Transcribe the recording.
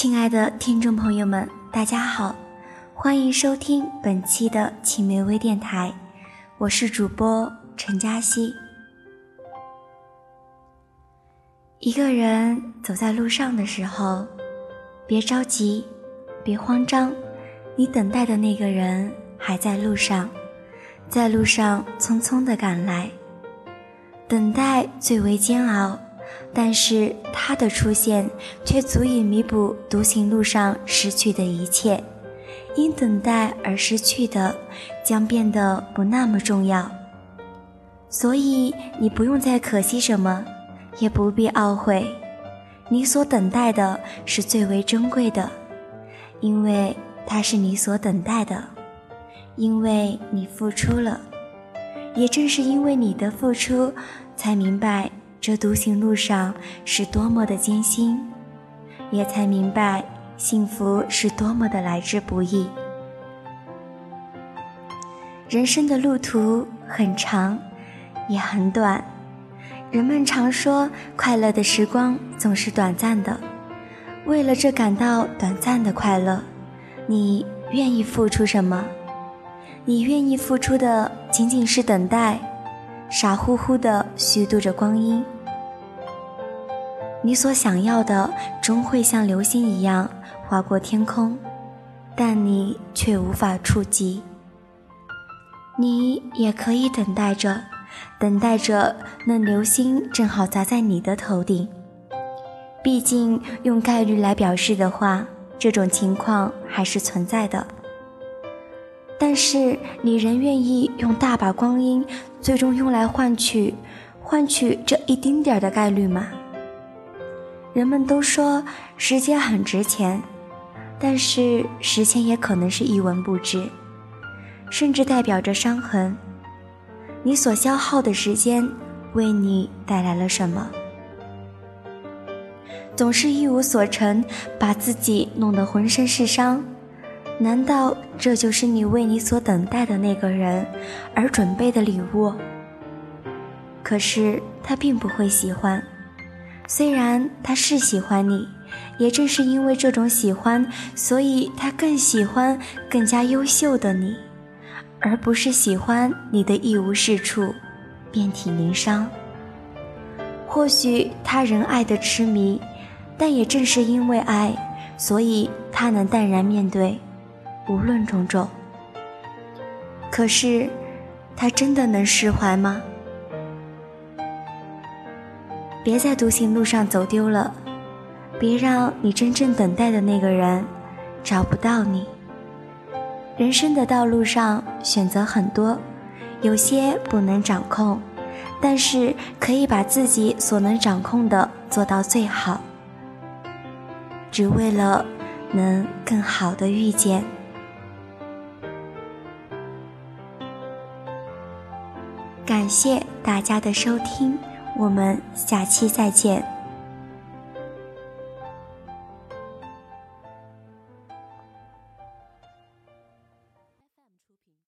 亲爱的听众朋友们，大家好，欢迎收听本期的青梅微电台，我是主播陈嘉熙。一个人走在路上的时候，别着急，别慌张，你等待的那个人还在路上，在路上匆匆的赶来。等待最为煎熬。但是他的出现却足以弥补独行路上失去的一切，因等待而失去的将变得不那么重要。所以你不用再可惜什么，也不必懊悔。你所等待的是最为珍贵的，因为它是你所等待的，因为你付出了。也正是因为你的付出，才明白。这独行路上是多么的艰辛，也才明白幸福是多么的来之不易。人生的路途很长，也很短。人们常说，快乐的时光总是短暂的。为了这感到短暂的快乐，你愿意付出什么？你愿意付出的仅仅是等待？傻乎乎的虚度着光阴，你所想要的终会像流星一样划过天空，但你却无法触及。你也可以等待着，等待着那流星正好砸在你的头顶。毕竟用概率来表示的话，这种情况还是存在的。但是你仍愿意用大把光阴，最终用来换取，换取这一丁点儿的概率吗？人们都说时间很值钱，但是时间也可能是一文不值，甚至代表着伤痕。你所消耗的时间，为你带来了什么？总是一无所成，把自己弄得浑身是伤。难道这就是你为你所等待的那个人而准备的礼物？可是他并不会喜欢，虽然他是喜欢你，也正是因为这种喜欢，所以他更喜欢更加优秀的你，而不是喜欢你的一无是处、遍体鳞伤。或许他仍爱的痴迷，但也正是因为爱，所以他能淡然面对。无论种种，可是他真的能释怀吗？别在独行路上走丢了，别让你真正等待的那个人找不到你。人生的道路上选择很多，有些不能掌控，但是可以把自己所能掌控的做到最好，只为了能更好的遇见。感谢大家的收听，我们下期再见。